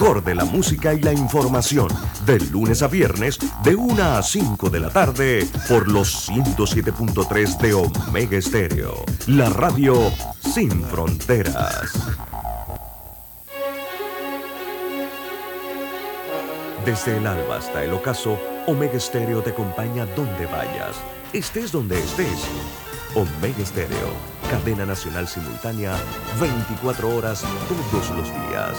mejor de la música y la información, de lunes a viernes, de 1 a 5 de la tarde, por los 107.3 de Omega Estéreo, la radio sin fronteras. Desde el alba hasta el ocaso, Omega Estéreo te acompaña donde vayas, estés donde estés. Omega Estéreo, cadena nacional simultánea, 24 horas todos los días.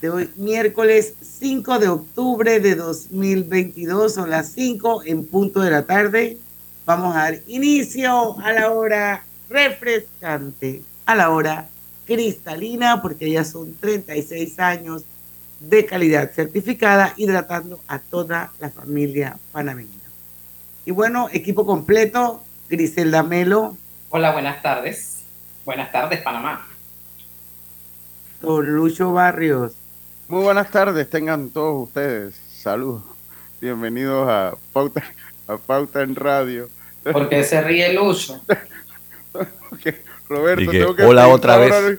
De hoy, miércoles 5 de octubre de 2022, son las 5 en punto de la tarde. Vamos a dar inicio a la hora refrescante, a la hora cristalina, porque ya son 36 años de calidad certificada, hidratando a toda la familia panameña. Y bueno, equipo completo, Griselda Melo, Hola, buenas tardes. Buenas tardes, Panamá. Don Lucho Barrios. Muy buenas tardes, tengan todos ustedes. Saludos. Bienvenidos a Pauta, a Pauta en Radio. ¿Por qué se ríe Lucho? Roberto, tengo que hola otra vez.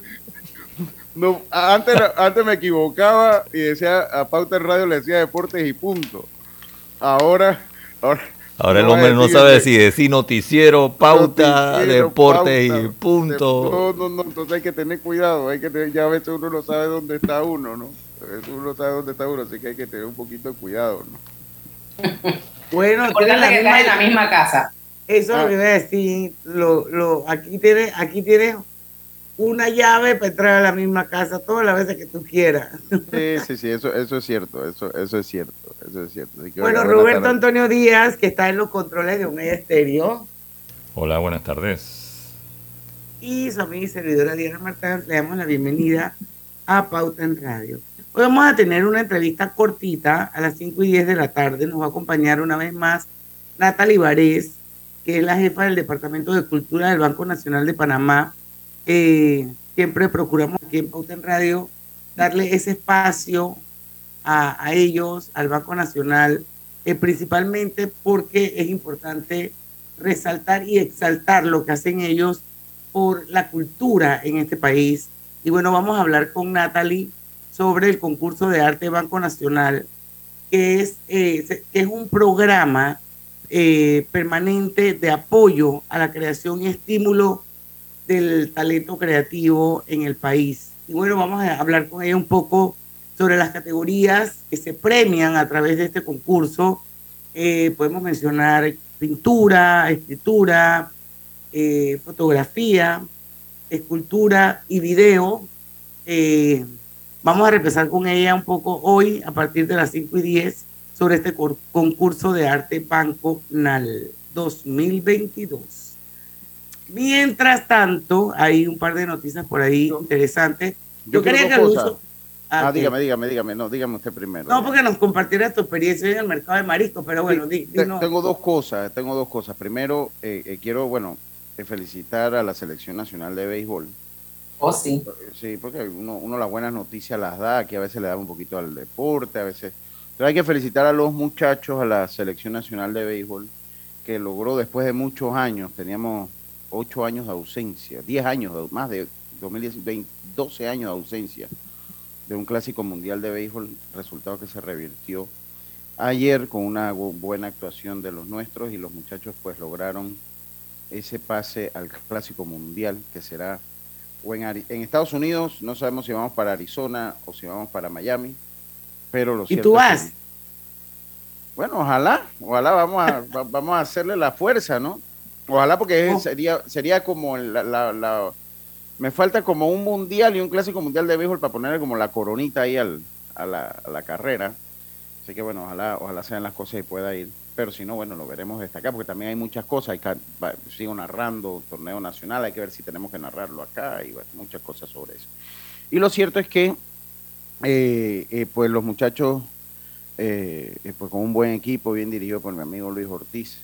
No, antes, antes me equivocaba y decía a Pauta en Radio le decía deportes y punto. Ahora, ahora Ahora el hombre no sabe si decir noticiero, pauta, deporte y punto. No, no, no, entonces hay que tener cuidado, hay que tener, ya a veces uno no sabe dónde está uno, ¿no? Uno no sabe dónde está uno, así que hay que tener un poquito de cuidado, ¿no? bueno, Importante que estás en la misma casa. Eso es lo que voy a decir. Lo, lo, aquí tienes, aquí tienes una llave para entrar a la misma casa todas las veces que tú quieras. Sí, sí, sí, eso, eso es cierto, eso, eso es cierto, eso es cierto. bueno, Roberto Antonio Díaz, que está en los controles de un medio estéreo. Hola, buenas tardes. Y su amiga y servidora Diana Martán, le damos la bienvenida a Pauta en Radio. Hoy vamos a tener una entrevista cortita a las 5 y 10 de la tarde. Nos va a acompañar una vez más Natalie Varés, que es la jefa del Departamento de Cultura del Banco Nacional de Panamá eh, siempre procuramos aquí en Pauta en Radio darle ese espacio a, ellos, al Banco Nacional, eh, principalmente porque es importante resaltar y exaltar lo que hacen ellos por la cultura en este país. Y bueno, vamos a hablar con Natalie sobre el concurso de arte Banco Nacional, que es, eh, que es un programa permanente de apoyo a la creación y estímulo del talento creativo en el país. Y bueno, vamos a hablar con ella un poco sobre las categorías que se premian a través de este concurso. Eh, podemos mencionar pintura, escritura, eh, fotografía, escultura y video. Eh, vamos a empezar con ella un poco hoy, a partir de las 5 y 10, sobre este concurso de arte Banco NAL 2022. Mientras tanto, hay un par de noticias por ahí interesantes. Yo, quería que. Ah, ah dígame, dígame, dígame, no, dígame usted primero. No, porque nos compartiera tu experiencia en el mercado de marisco, pero bueno, Tengo dos cosas, tengo dos cosas. Primero, eh, eh, quiero, bueno, eh, felicitar a la Selección Nacional de Béisbol. Oh, sí. Sí, porque uno, uno las buenas noticias las da, que a veces le da un poquito al deporte, a veces... Pero hay que felicitar a los muchachos, a la Selección Nacional de Béisbol, que logró después de muchos años, teníamos ocho años de ausencia, diez años, más de 2010, 12 años de ausencia de un clásico mundial de béisbol, resultado que se revirtió ayer con una buena actuación de los nuestros y los muchachos pues lograron ese pase al clásico mundial que será o en, en Estados Unidos, no sabemos si vamos para Arizona o si vamos para Miami, pero lo ¿Y tú vas? bueno, ojalá, ojalá vamos a, vamos a hacerle la fuerza, ¿no? Ojalá porque oh. sería, sería como la, Me falta como un mundial y un clásico mundial de béisbol para ponerle como la coronita ahí al, a, la, carrera. Así que bueno, ojalá, ojalá sean las cosas y pueda ir. Pero si no, bueno, lo veremos destacar porque también hay muchas cosas. Hay sigo narrando torneo nacional, hay que ver si tenemos que narrarlo acá y muchas cosas sobre eso. Y lo cierto es que, eh, eh, pues los muchachos eh, pues con un buen equipo, bien dirigido por mi amigo Luis Ortiz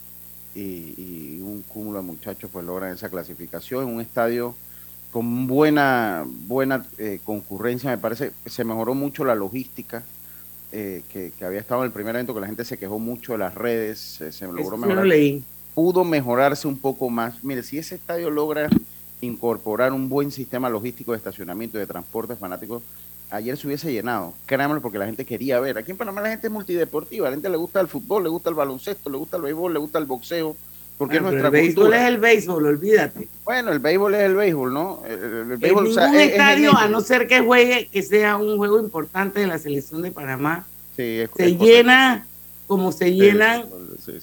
y, un cúmulo de muchachos pues logran esa clasificación en un estadio con buena, buena eh, concurrencia, me parece, se mejoró mucho la logística, eh, que, había estado en el primer evento, que la gente se quejó mucho de las redes, se, logró mejorar. Pudo mejorarse un poco más. Mire, si ese estadio logra incorporar un buen sistema logístico de estacionamiento y de transporte fanáticos, ayer se hubiese llenado, créanmelo, porque la gente quería ver. Aquí en Panamá la gente es multideportiva, la gente le gusta el fútbol, le gusta el baloncesto, le gusta el béisbol, le gusta el boxeo, porque es nuestra el béisbol es el béisbol, olvídate. Bueno, el béisbol es el béisbol, ¿no? El, béisbol, en ningún estadio, a no ser que juegue, que sea un juego importante de la selección de Panamá, se llena como se llenan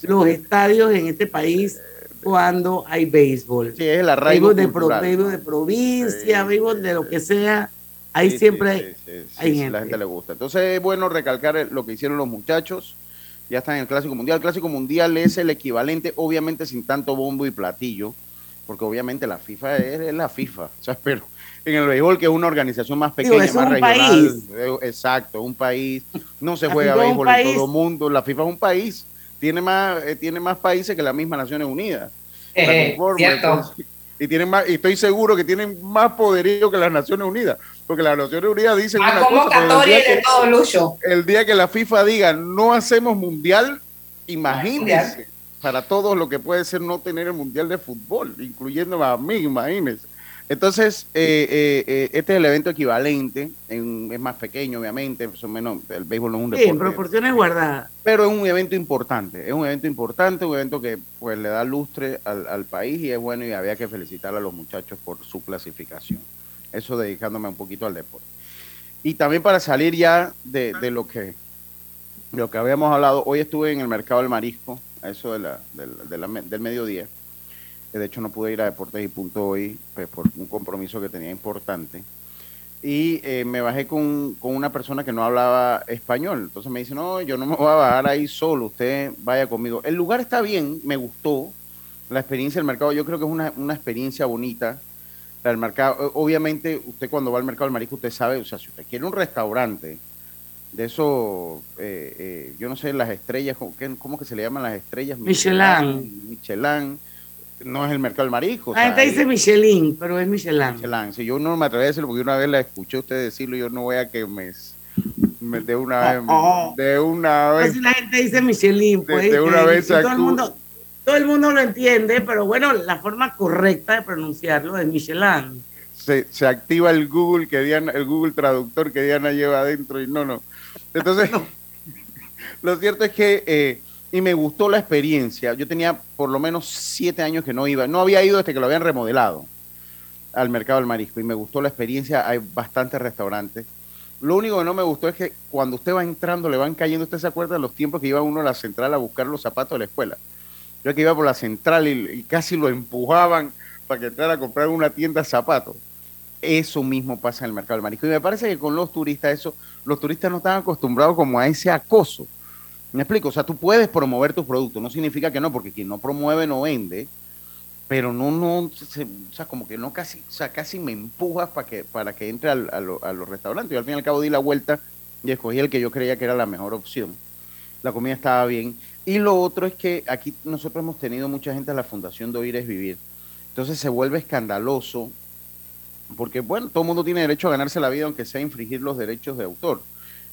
los estadios en este país cuando hay béisbol. Sí, es el arraigo béisbol de, béisbol de provincia, béisbol de lo que sea Ahí siempre hay gente. La gente le gusta. Entonces es bueno recalcar lo que hicieron los muchachos. Ya están en el Clásico Mundial. El Clásico Mundial es el equivalente, obviamente sin tanto bombo y platillo, porque obviamente la FIFA es, la FIFA. O sea, pero en el béisbol, que es una organización más pequeña, más regional. País. Eh, exacto, un país. No se juega béisbol en todo el mundo. La FIFA es un país. Tiene más, eh, tiene más países que las mismas Naciones Unidas. Eh, cierto y tienen más, y estoy seguro que tienen más poderío que las Naciones Unidas, porque las Naciones Unidas dicen una cosa, de todo lucho. El día que la FIFA diga no hacemos mundial, imagínense para todos lo que puede ser no tener el mundial de fútbol, incluyendo a mí, imagínense. Entonces, eh, eh, eh, este es el evento equivalente, es más pequeño, obviamente, menos, el béisbol no es un deporte. Sí, en proporciones guardadas. Pero es un evento importante, es un evento importante, un evento que pues le da lustre al, país y es bueno y había que felicitar a los muchachos por su clasificación. Eso dedicándome un poquito al deporte. Y también para salir ya de, lo que lo que habíamos hablado, hoy estuve en el mercado del marisco, a eso de la, del mediodía de hecho no pude ir a Deportes y Punto hoy pues, por un compromiso que tenía importante. Y eh, me bajé con, una persona que no hablaba español. Entonces me dice, no, yo no me voy a bajar ahí solo, usted vaya conmigo. El lugar está bien, me gustó. La experiencia del mercado, yo creo que es una, una experiencia bonita. El mercado, obviamente, usted cuando va al mercado del marisco, usted sabe, o sea, si usted quiere un restaurante, de eso, eh, eh, yo no sé, las estrellas, ¿cómo, ¿cómo, que se le llaman las estrellas? Michelin. Michelin no es el mercado del marisco. La gente dice Michelin, pero es Michelin. Michelin. Si yo no me atrevo a decirlo porque una vez la escuché usted decirlo, yo no voy a que me, de una vez. De una vez. si la gente dice Michelin, pues. De, una vez todo, el mundo, todo el mundo lo entiende, pero bueno, la forma correcta de pronunciarlo es Michelin. Se, se activa el Google que Diana, el Google Traductor que Diana lleva adentro y no, no. Entonces, lo cierto es que. Eh, y me gustó la experiencia. Yo tenía por lo menos siete años que no iba, no había ido desde que lo habían remodelado al mercado del marisco y me gustó la experiencia. Hay bastantes restaurantes. Lo único que no me gustó es que cuando usted va entrando le van cayendo, usted se acuerda de los tiempos que iba uno a la central a buscar los zapatos de la escuela. Yo que iba por la central y, casi lo empujaban para que entrara a comprar una tienda de zapatos. Eso mismo pasa en el mercado del marisco. Y me parece que con los turistas, eso, los turistas no están acostumbrados como a ese acoso. Me explico, o sea, tú puedes promover tus productos, no significa que no, porque quien no promueve no vende, pero no, no, o sea, como que no casi, o sea, casi me empujas para que, para que entre a, los restaurantes. Y al fin y al cabo di la vuelta y escogí el que yo creía que era la mejor opción. La comida estaba bien. Y lo otro es que aquí nosotros hemos tenido mucha gente a la Fundación de Oír es Vivir. Entonces se vuelve escandaloso, porque bueno, todo el mundo tiene derecho a ganarse la vida, aunque sea infringir los derechos de autor.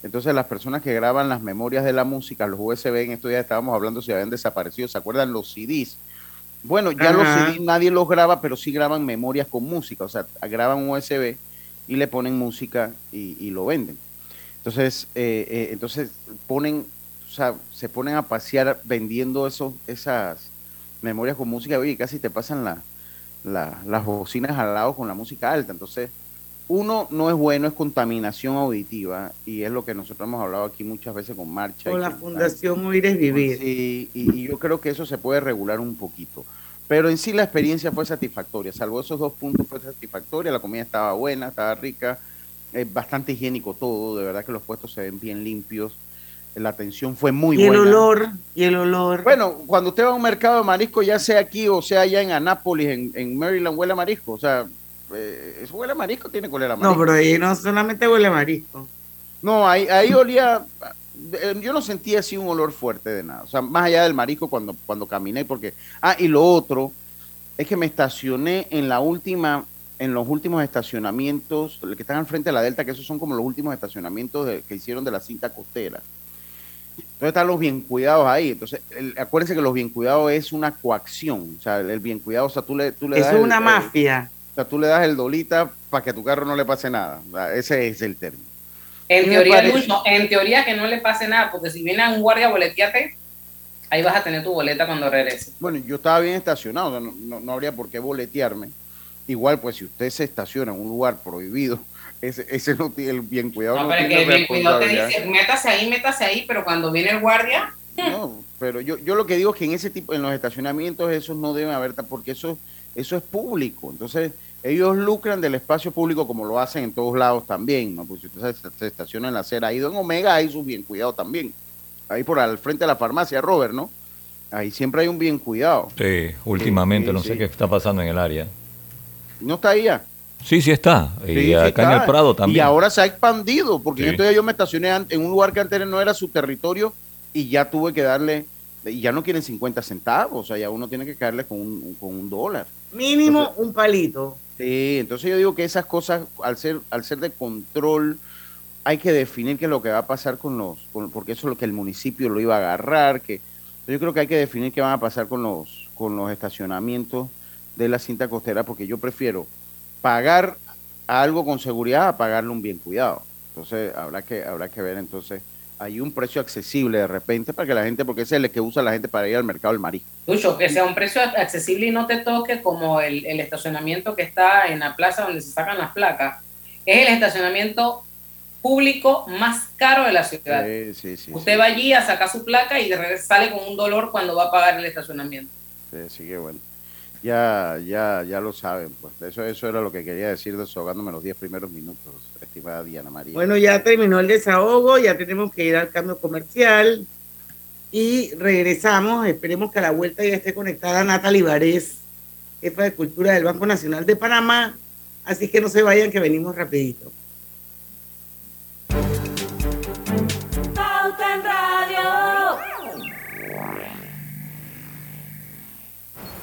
Entonces las personas que graban las memorias de la música, los USB, en estos días estábamos hablando si habían desaparecido, ¿se acuerdan los CDs? Bueno, ya los CDs nadie los graba, pero sí graban memorias con música, o sea, graban un USB y le ponen música y, lo venden. Entonces, eh, eh, entonces ponen, o sea, se ponen a pasear vendiendo esos, esas memorias con música, y casi te pasan las bocinas al lado con la música alta. Entonces, uno no es bueno, es contaminación auditiva y es lo que nosotros hemos hablado aquí muchas veces con Marcha. Con la Fundación Oír es Vivir. Sí, y, yo creo que eso se puede regular un poquito. Pero en sí la experiencia fue satisfactoria, salvo esos dos puntos fue satisfactoria, la comida estaba buena, estaba rica, es bastante higiénico todo, de verdad que los puestos se ven bien limpios, la atención fue muy buena. Y el olor, y el olor. Bueno, cuando usted va a un mercado de marisco, ya sea aquí o sea allá en Anápolis, en, en Maryland, huele a marisco, o sea, eh, ¿Eso huele a marisco tiene colera marisco? No, pero ahí no solamente huele a marisco. No, ahí, ahí olía, eh, yo no sentí así un olor fuerte de nada. O sea, más allá del marisco cuando, cuando caminé, porque. Ah, y lo otro es que me estacioné en la última, en los últimos estacionamientos, que están al frente de la Delta, que esos son como los últimos estacionamientos que hicieron de la cinta costera. Entonces están los bien cuidados ahí. Entonces, acuérdense que los bien cuidados es una coacción. O sea, el, bien cuidado, o sea, tú le, tú le das. Es una mafia. o sea, tú le das el dolita para que a tu carro no le pase nada. ese es el término. En teoría, en teoría que no le pase nada, porque si viene un guardia boleteate, ahí vas a tener tu boleta cuando regrese. Bueno, yo estaba bien estacionado, no, no, habría por qué boletearme. Igual, pues si usted se estaciona en un lugar prohibido, ese, ese no tiene el bien cuidado. No, pero que el bien cuidado te dice, métase ahí, métase ahí, pero cuando viene el guardia... No, pero yo, yo lo que digo es que en ese tipo, en los estacionamientos, esos no deben haber, porque eso, eso es público. Entonces, ellos lucran del espacio público como lo hacen en todos lados también, ¿no? Pues si usted se, estaciona en la acera, ahí en Omega hay su bien cuidado también. Ahí por al frente de la farmacia, Robert, ¿no? Ahí siempre hay un bien cuidado. Sí, últimamente, no sé qué está pasando en el área. ¿No está ahí ya? Sí, sí está. Y acá en el Prado también. Y ahora se ha expandido, porque entonces yo me estacioné en un lugar que antes no era su territorio y ya tuve que darle, y ya no quieren 50 centavos, o sea, ya uno tiene que caerle con un, con un dólar. Mínimo un palito. Sí, entonces yo digo que esas cosas, al ser, al ser de control, hay que definir qué es lo que va a pasar con los, porque eso es lo que el municipio lo iba a agarrar, que yo creo que hay que definir qué van a pasar con los, con los estacionamientos de la cinta costera, porque yo prefiero pagar algo con seguridad a pagarle un bien cuidado. Entonces habrá que, habrá que ver entonces hay un precio accesible de repente para que la gente, porque ese es el que usa la gente para ir al mercado del marisco. Lucho, que sea un precio accesible y no te toque como el, estacionamiento que está en la plaza donde se sacan las placas. Es el estacionamiento público más caro de la ciudad. Sí, sí, Usted va allí a sacar su placa y sale con un dolor cuando va a pagar el estacionamiento. Sí, sí, qué bueno. Ya, ya, ya lo saben, pues eso, eso era lo que quería decir desahogándome los 10 primeros minutos, estimada Diana María. Bueno, ya terminó el desahogo, ya tenemos que ir al cambio comercial y regresamos. Esperemos que a la vuelta ya esté conectada Natalie Varés, jefa de Cultura del Banco Nacional de Panamá. Así que no se vayan, que venimos rapidito.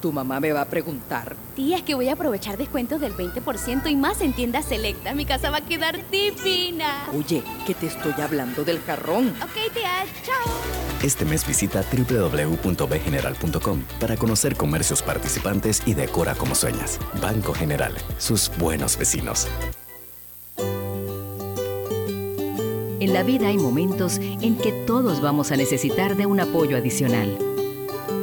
Tu mamá me va a preguntar. Tía, es que voy a aprovechar descuentos del 20% y más en tiendas selectas. Mi casa va a quedar divina. Oye, que te estoy hablando del jarrón. Ok, tía, chao. Este mes visita www.bgeneral.com para conocer comercios participantes y decora como sueñas. Banco General, sus buenos vecinos. En la vida hay momentos en que todos vamos a necesitar de un apoyo adicional.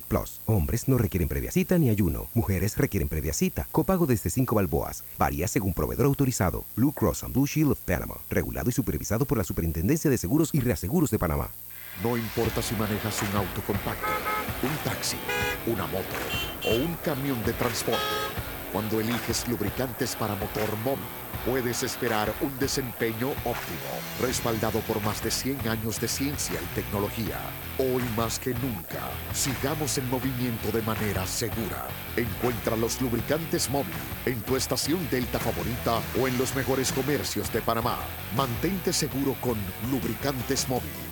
Plus. Hombres no requieren previa cita ni ayuno. Mujeres requieren previa cita. Copago desde 5 balboas. Varía según proveedor autorizado. Blue Cross and Blue Shield of Panama. Regulado y supervisado por la Superintendencia de Seguros y Reaseguros de Panamá. No importa si manejas un auto compacto, un taxi, una moto o un camión de transporte. Cuando eliges lubricantes para motor móvil, puedes esperar un desempeño óptimo, respaldado por más de 100 años de ciencia y tecnología. Hoy más que nunca, sigamos en movimiento de manera segura. Encuentra los lubricantes móvil en tu estación Delta favorita o en los mejores comercios de Panamá. Mantente seguro con lubricantes móvil.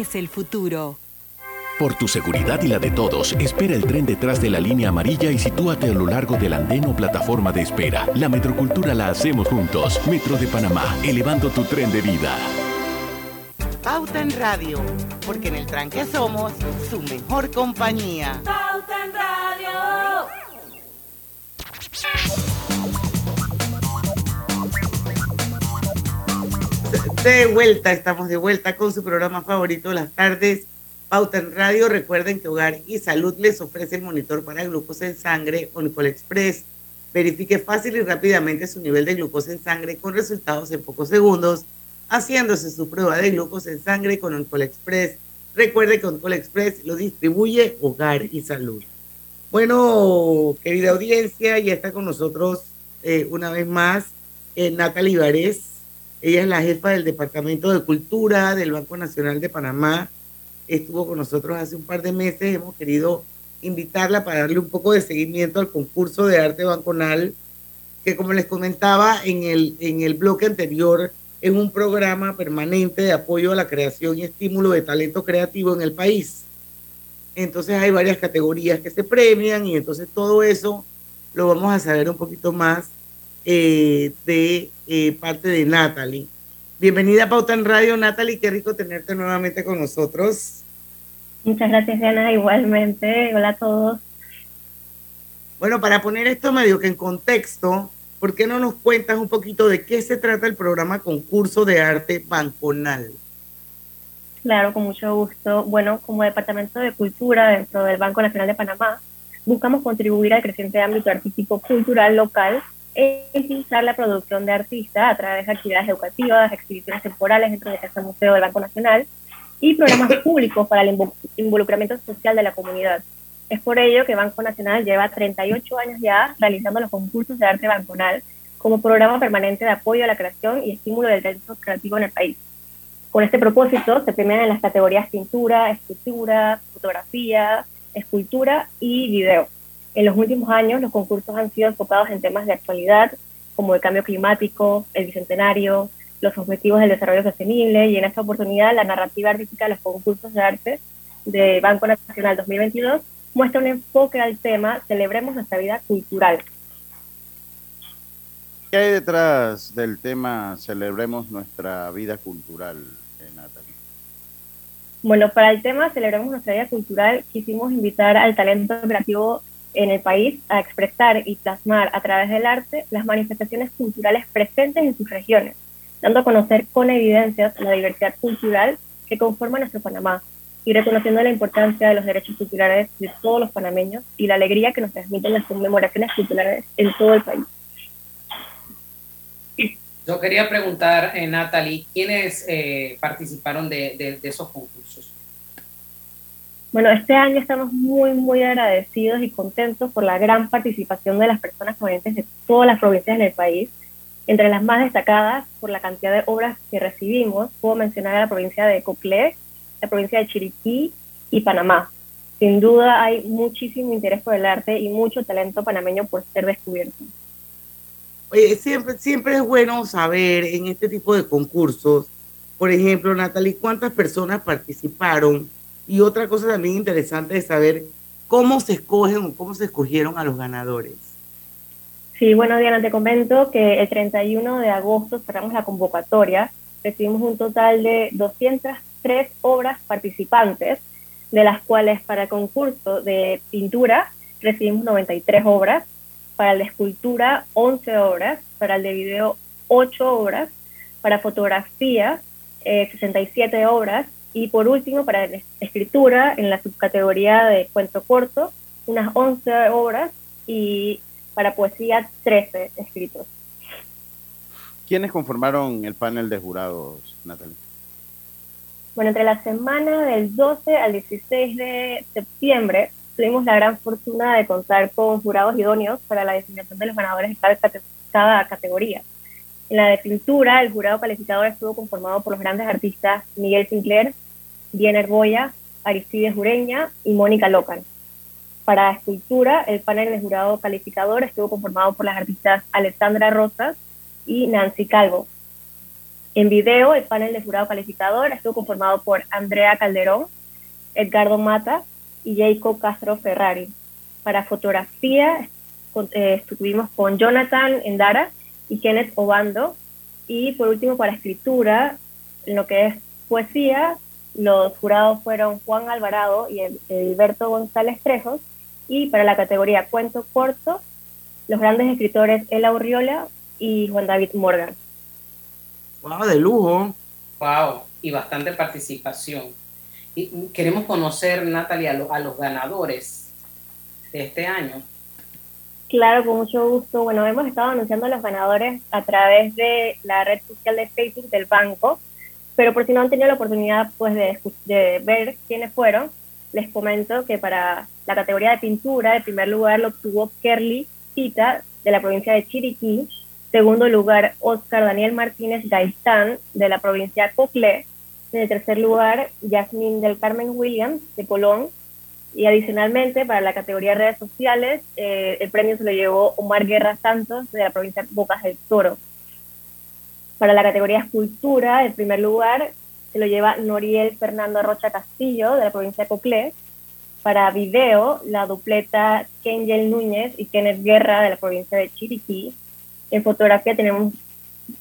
es el futuro. Por tu seguridad y la de todos, espera el tren detrás de la línea amarilla y sitúate a lo largo del andén o plataforma de espera. La metrocultura la hacemos juntos. Metro de Panamá, elevando tu tren de vida. Pauta en Radio, porque en el tranque somos su mejor compañía. Pauta en Radio. De vuelta, estamos de vuelta con su programa favorito las tardes, Pauta en Radio. Recuerden que Hogar y Salud les ofrece el monitor para glucosa en sangre Onicol Express. Verifique fácil y rápidamente su nivel de glucosa en sangre con resultados en pocos segundos, haciéndose su prueba de glucosa en sangre con Onicol Express. Recuerde que Onicol Express lo distribuye Hogar y Salud. Bueno, querida audiencia, ya está con nosotros eh, una vez más eh, Natalie ella es la jefa del Departamento de Cultura del Banco Nacional de Panamá. Estuvo con nosotros hace un par de meses. Hemos querido invitarla para darle un poco de seguimiento al concurso de arte banconal, que como les comentaba en el, en el bloque anterior, es un programa permanente de apoyo a la creación y estímulo de talento creativo en el país. Entonces hay varias categorías que se premian y entonces todo eso lo vamos a saber un poquito más eh, de eh, parte de Natalie. Bienvenida a Pauta en Radio, Natalie. Qué rico tenerte nuevamente con nosotros. Muchas gracias, Diana. Igualmente. Hola a todos. Bueno, para poner esto medio que en contexto, ¿por qué no nos cuentas un poquito de qué se trata el programa Concurso de Arte Banconal? Claro, con mucho gusto. Bueno, como Departamento de Cultura dentro del Banco Nacional de Panamá, buscamos contribuir al creciente ámbito artístico cultural local es impulsar la producción de artistas a través de actividades educativas, exhibiciones temporales dentro de Casa Museo del Banco Nacional y programas públicos para el involucramiento social de la comunidad. Es por ello que Banco Nacional lleva 38 años ya realizando los concursos de arte banconal como programa permanente de apoyo a la creación y estímulo del talento creativo en el país. Con este propósito se premian en las categorías pintura, escultura, fotografía, escultura y video. En los últimos años, los concursos han sido enfocados en temas de actualidad, como el cambio climático, el bicentenario, los objetivos del desarrollo sostenible, y en esta oportunidad, la narrativa artística de los concursos de arte de Banco Nacional 2022 muestra un enfoque al tema Celebremos nuestra vida cultural. ¿Qué hay detrás del tema Celebremos nuestra vida cultural, eh, Natalie? Bueno, para el tema Celebremos nuestra vida cultural quisimos invitar al talento creativo en el país a expresar y plasmar a través del arte las manifestaciones culturales presentes en sus regiones, dando a conocer con evidencias la diversidad cultural que conforma nuestro Panamá y reconociendo la importancia de los derechos culturales de todos los panameños y la alegría que nos transmiten las conmemoraciones culturales en todo el país. Yo quería preguntar, eh, Natalie, ¿quiénes eh, participaron de esos concursos? Bueno, este año estamos muy, muy agradecidos y contentos por la gran participación de las personas provenientes de todas las provincias del país. Entre las más destacadas, por la cantidad de obras que recibimos, puedo mencionar a la provincia de Coclé, la provincia de Chiriquí y Panamá. Sin duda hay muchísimo interés por el arte y mucho talento panameño por ser descubierto. Oye, siempre, siempre es bueno saber en este tipo de concursos, por ejemplo, Natalie, cuántas personas participaron y otra cosa también interesante es saber cómo se escogen o cómo se escogieron a los ganadores. Sí, bueno, Diana, te comento que el 31 de agosto cerramos la convocatoria. Recibimos un total de 203 obras participantes, de las cuales para el concurso de pintura recibimos 93 obras, para de escultura 11 horas, para el de video 8 horas, para fotografía 67 eh, horas y por último para escritura en la subcategoría de cuento corto unas 11 horas y para poesía 13 escritos. ¿Quiénes conformaron el panel de jurados, Natalie? Bueno, entre la semana del 12 al 16 de septiembre tuvimos la gran fortuna de contar con jurados idóneos para la designación de los ganadores de cada, categoría. En la de pintura, el jurado calificador estuvo conformado por los grandes artistas Miguel Sinclair, Diener Boya, Aristides Ureña y Mónica Locan. Para escultura, el panel de jurado calificador estuvo conformado por las artistas Alexandra Rosas y Nancy Calvo. En video, el panel de jurado calificador estuvo conformado por Andrea Calderón, Edgardo Mata y Jacob Castro Ferrari. Para fotografía, eh, estuvimos con Jonathan Endara y Kenneth Obando. Y por último, para escritura, en lo que es poesía, los jurados fueron Juan Alvarado y Alberto González Trejos. Y para la categoría cuento corto, los grandes escritores Ela Urriola y Juan David Morgan. ¡Wow! De lujo. ¡Wow! Y bastante participación. Y queremos conocer, Natalia, a, los ganadores de este año. Claro, con mucho gusto. Bueno, hemos estado anunciando a los ganadores a través de la red social de Facebook del banco, pero por si no han tenido la oportunidad pues, de, de ver quiénes fueron, les comento que para la categoría de pintura, el primer lugar lo obtuvo Kerly Cita de la provincia de Chiriquí, segundo lugar Oscar Daniel Martínez Gaitán de la provincia de Coclé, en el tercer lugar, Yasmín del Carmen Williams, de Colón. Y adicionalmente, para la categoría redes sociales, eh, el premio se lo llevó Omar Guerra Santos, de la provincia Bocas del Toro. Para la categoría escultura, el primer lugar se lo lleva Noriel Fernando Rocha Castillo, de la provincia de Coclé. Para video, la dupleta Kengel Núñez y Kenneth Guerra, de la provincia de Chiriquí. En fotografía tenemos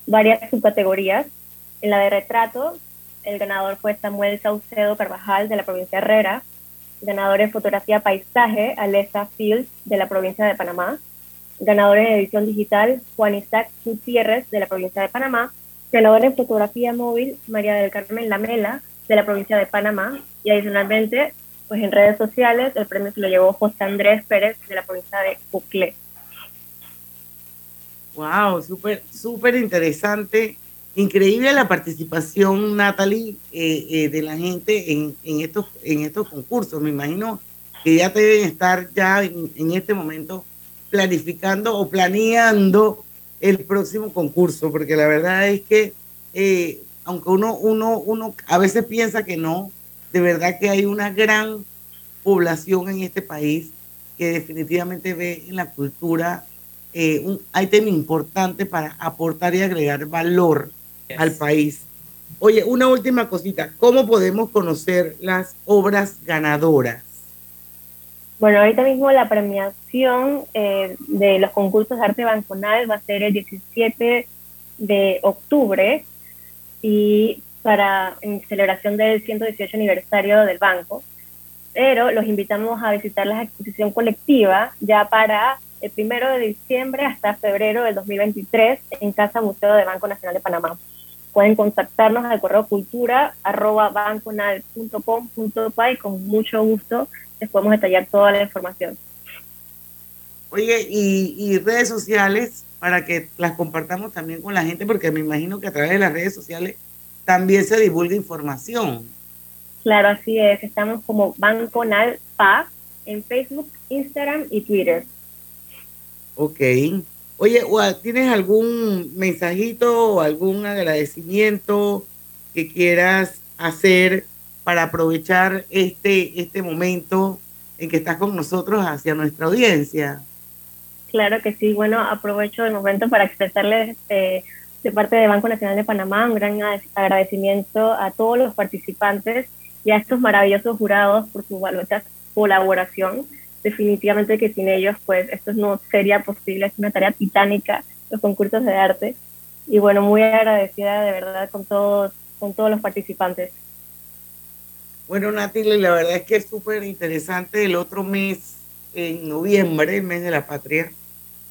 varias subcategorías. En la de retrato, el ganador fue Samuel Saucedo Carvajal de la provincia de Herrera. Ganador en fotografía paisaje, Alessa Fields de la provincia de Panamá. Ganador en edición digital, Juan Isaac Gutiérrez de la provincia de Panamá. Ganador en fotografía móvil, María del Carmen Lamela de la provincia de Panamá. Y adicionalmente, pues en redes sociales, el premio se lo llevó José Andrés Pérez de la provincia de Uclé. Wow, súper, súper interesante Increíble la participación, Natalie, eh, eh, de la gente en, estos, en estos concursos. Me imagino que ya deben estar ya en, este momento planificando o planeando el próximo concurso, porque la verdad es que eh, aunque uno, a veces piensa que no, de verdad que hay una gran población en este país que definitivamente ve en la cultura un ítem importante para aportar y agregar valor al país. Oye, una última cosita, ¿cómo podemos conocer las obras ganadoras? Bueno, ahorita mismo la premiación eh, de los concursos de arte banconal va a ser el 17 de octubre y para en celebración del 118 aniversario del banco. Pero los invitamos a visitar la exposición colectiva ya para el primero de diciembre hasta febrero del 2023 en Casa Museo de Banco Nacional de Panamá pueden contactarnos al correo cultura arroba y con mucho gusto les podemos detallar toda la información. Oye, y, redes sociales para que las compartamos también con la gente, porque me imagino que a través de las redes sociales también se divulga información. Claro, así es. Estamos como Banconal PA en Facebook, Instagram y Twitter. Ok. Oye, ¿tienes algún mensajito o algún agradecimiento que quieras hacer para aprovechar este, este momento en que estás con nosotros hacia nuestra audiencia? Claro que sí. Bueno, aprovecho el momento para expresarles eh, de parte de Banco Nacional de Panamá un gran agradecimiento a todos los participantes y a estos maravillosos jurados por su valiosa colaboración definitivamente que sin ellos pues esto no sería posible, es una tarea titánica los concursos de arte. Y bueno, muy agradecida de verdad con todos, con todos los participantes. Bueno, Nati, la verdad es que es súper interesante el otro mes, en noviembre, el mes de la patria,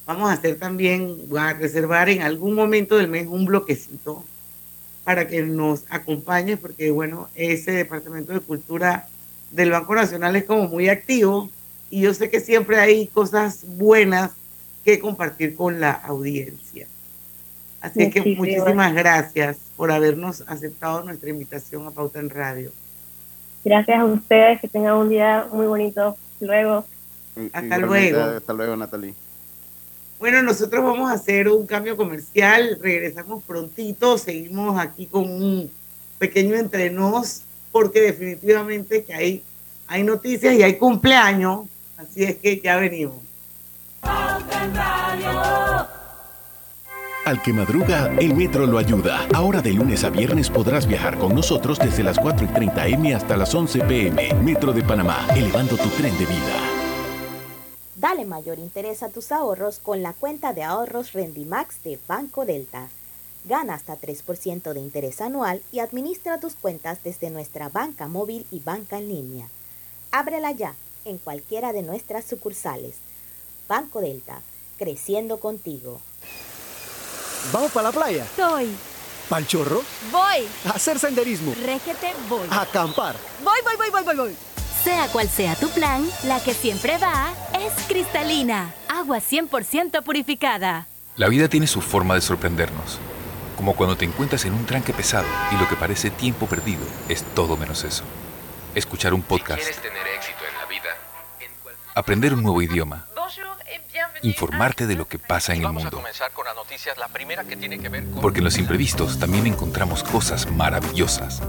vamos a hacer también, a reservar en algún momento del mes un bloquecito para que nos acompañe, porque bueno, ese Departamento de Cultura del Banco Nacional es como muy activo y yo sé que siempre hay cosas buenas que compartir con la audiencia. Así que muchísimas gracias por habernos aceptado nuestra invitación a Pauta en Radio. Gracias a ustedes, que tengan un día muy bonito. Luego. Hasta luego. Hasta luego, Natalie. Bueno, nosotros vamos a hacer un cambio comercial, regresamos prontito, seguimos aquí con un pequeño entrenos, porque definitivamente que hay, hay noticias y hay cumpleaños, así es que ya venimos. Al que madruga, el metro lo ayuda. Ahora de lunes a viernes podrás viajar con nosotros desde las 4 y 30 M hasta las 11 PM. Metro de Panamá, elevando tu tren de vida. Dale mayor interés a tus ahorros con la cuenta de ahorros Rendimax de Banco Delta. Gana hasta 3% de interés anual y administra tus cuentas desde nuestra banca móvil y banca en línea. Ábrela ya en cualquiera de nuestras sucursales. Banco Delta, creciendo contigo. ¿Vamos para la playa? Soy. ¿Pal chorro? Voy. A hacer senderismo. Régete, voy. A acampar. Voy, voy, voy, voy, voy, voy. Sea cual sea tu plan, la que siempre va es cristalina. Agua 100% purificada. La vida tiene su forma de sorprendernos. Como cuando te encuentras en un tranque pesado y lo que parece tiempo perdido es todo menos eso. Escuchar un podcast. tener éxito Aprender un nuevo idioma informarte de lo que pasa en el mundo. Porque en los imprevistos también encontramos cosas maravillosas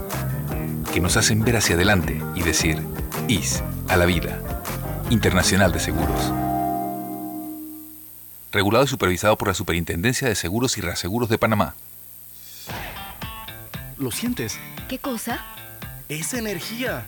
que nos hacen ver hacia adelante y decir, IS a la vida. Internacional de Seguros. Regulado y supervisado por la Superintendencia de Seguros y Reaseguros de Panamá. ¿Lo sientes? ¿Qué cosa? Es energía.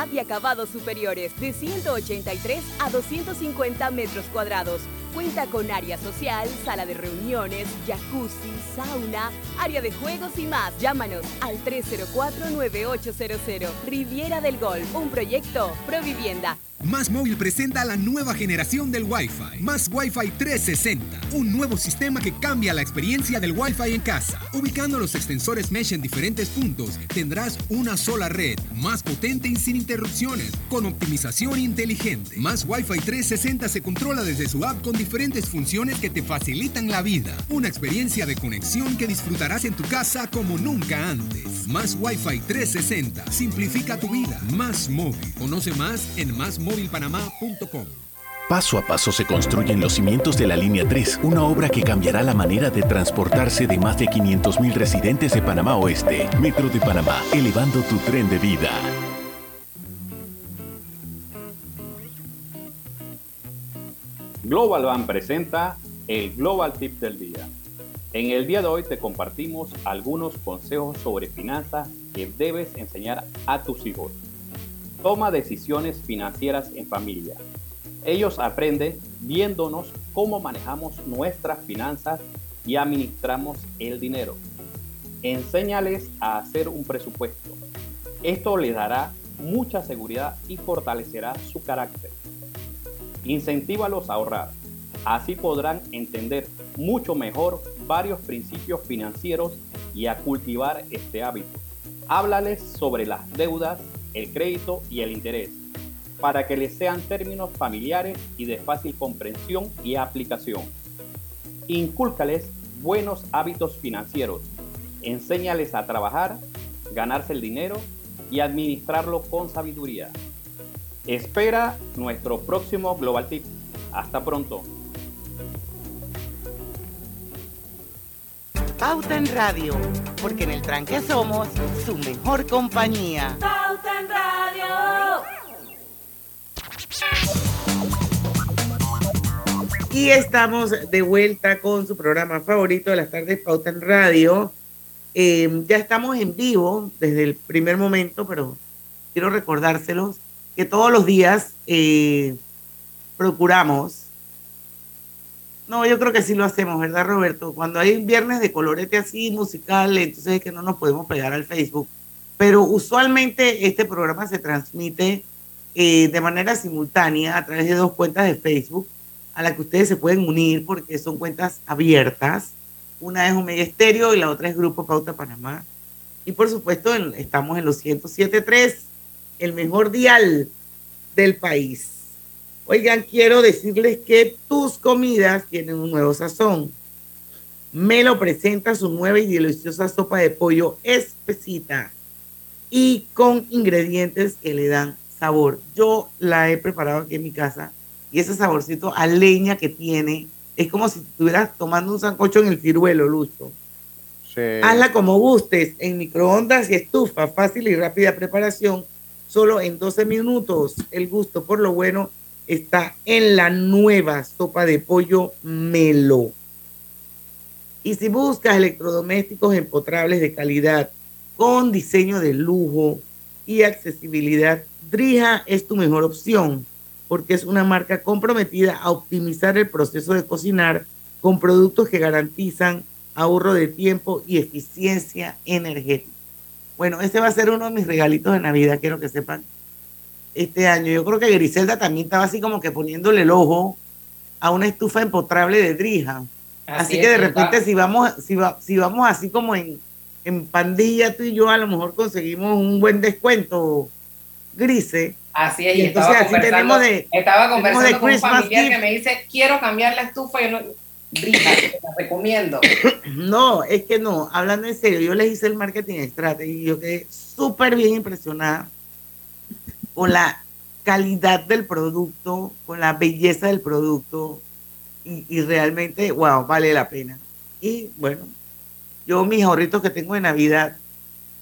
y acabados superiores, de 183 a 250 metros cuadrados. Cuenta con área social, sala de reuniones, jacuzzi, sauna, área de juegos y más. Llámanos al 304-9800. Riviera del Golf, un proyecto Provivienda. Más Móvil presenta la nueva generación del Wi-Fi. Más Wi-Fi 360. Un nuevo sistema que cambia la experiencia del Wi-Fi en casa. Ubicando los extensores Mesh en diferentes puntos, tendrás una sola red, más potente y sin interrupciones, con optimización inteligente. Más Wi-Fi 360 se controla desde su app con diferentes funciones que te facilitan la vida. Una experiencia de conexión que disfrutarás en tu casa como nunca antes. Más Wi-Fi 360. Simplifica tu vida. Más móvil. Conoce más en másmóvilpanamá.com. Paso a paso se construyen los cimientos de la Línea 3, una obra que cambiará la manera de transportarse de más de 500.000 residentes de Panamá Oeste. Metro de Panamá, elevando tu tren de vida. Global Bank presenta el Global Tip del Día. En el día de hoy te compartimos algunos consejos sobre finanzas que debes enseñar a tus hijos. Toma decisiones financieras en familia. Ellos aprenden viéndonos cómo manejamos nuestras finanzas y administramos el dinero. Enséñales a hacer un presupuesto. Esto les dará mucha seguridad y fortalecerá su carácter. Incentívalos a ahorrar. Así podrán entender mucho mejor varios principios financieros y a cultivar este hábito. Háblales sobre las deudas, el crédito y el interés, para que les sean términos familiares y de fácil comprensión y aplicación. Incúlcales buenos hábitos financieros, Enséñales a trabajar, ganarse el dinero y administrarlo con sabiduría. Espera nuestro próximo Global Tip. Hasta pronto. Pauta en Radio, porque en el tranque somos su mejor compañía. Pauta en Radio. Y estamos de vuelta con su programa favorito de las tardes, Pauta en Radio. Eh, ya estamos en vivo desde el primer momento, pero quiero recordárselos que todos los días eh, procuramos. No, yo creo que sí lo hacemos, ¿verdad, Roberto? Cuando hay viernes de colorete así musical, entonces es que no nos podemos pegar al Facebook. Pero usualmente este programa se transmite eh, de manera simultánea a través de dos cuentas de Facebook a las que ustedes se pueden unir porque son cuentas abiertas. Una es Omega Estéreo y la otra es Grupo Pauta Panamá. Y por supuesto estamos en los 107.3, el mejor dial del país. Oigan, quiero decirles que tus comidas tienen un nuevo sazón. Melo presenta su nueva y deliciosa sopa de pollo espesita y con ingredientes que le dan sabor. Yo la he preparado aquí en mi casa y ese saborcito a leña que tiene es como si estuvieras tomando un sancocho en el ciruelo, Lucho. Hazla como gustes, en microondas y estufa, fácil y rápida preparación, solo en 12 minutos. El gusto por lo bueno está en la nueva sopa de pollo Melo. Y si buscas electrodomésticos empotrables de calidad, con diseño de lujo y accesibilidad, Drija es tu mejor opción porque es una marca comprometida a optimizar el proceso de cocinar con productos que garantizan ahorro de tiempo y eficiencia energética. Bueno, ese va a ser uno de mis regalitos de Navidad, quiero que sepan, este año. Yo creo que Griselda también estaba así como que poniéndole el ojo a una estufa empotrable de Drija. Así, que de repente si vamos, si, si vamos así como en, en pandilla tú y yo, a lo mejor conseguimos un buen descuento, Grise, Así es, y, estaba, conversando, estaba conversando con un familiar que me dice, quiero cambiar la estufa, y no, brilla, te la recomiendo. No, es que no, hablando en serio, yo les hice el marketing strategy y yo quedé súper bien impresionada con la calidad del producto, con la belleza del producto y, y realmente, wow, vale la pena. Y bueno, yo mis ahorritos que tengo de Navidad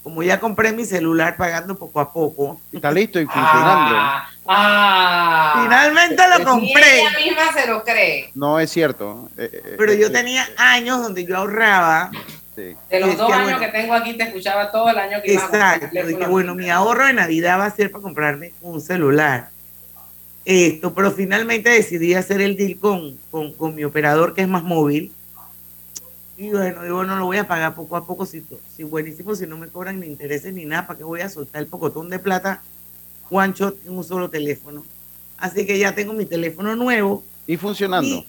como ya compré mi celular pagando poco a poco. Está listo y funcionando. Ah, ah. Finalmente lo compré. ella misma se lo cree. No es cierto. Eh, eh, Pero eh, yo tenía años donde yo ahorraba. Sí. De los dos años que tengo aquí te escuchaba todo el año que Exacto. Iba a bueno, mi ahorro de Navidad va a ser para comprarme un celular. Esto, pero finalmente decidí hacer el deal con, con, con mi operador que es más móvil y bueno, digo, no lo voy a pagar poco a poco, si, si buenísimo, si no me cobran ni intereses ni nada, ¿para qué voy a soltar el pocotón de plata one shot en un solo teléfono? Así que ya tengo mi teléfono nuevo. Y funcionando.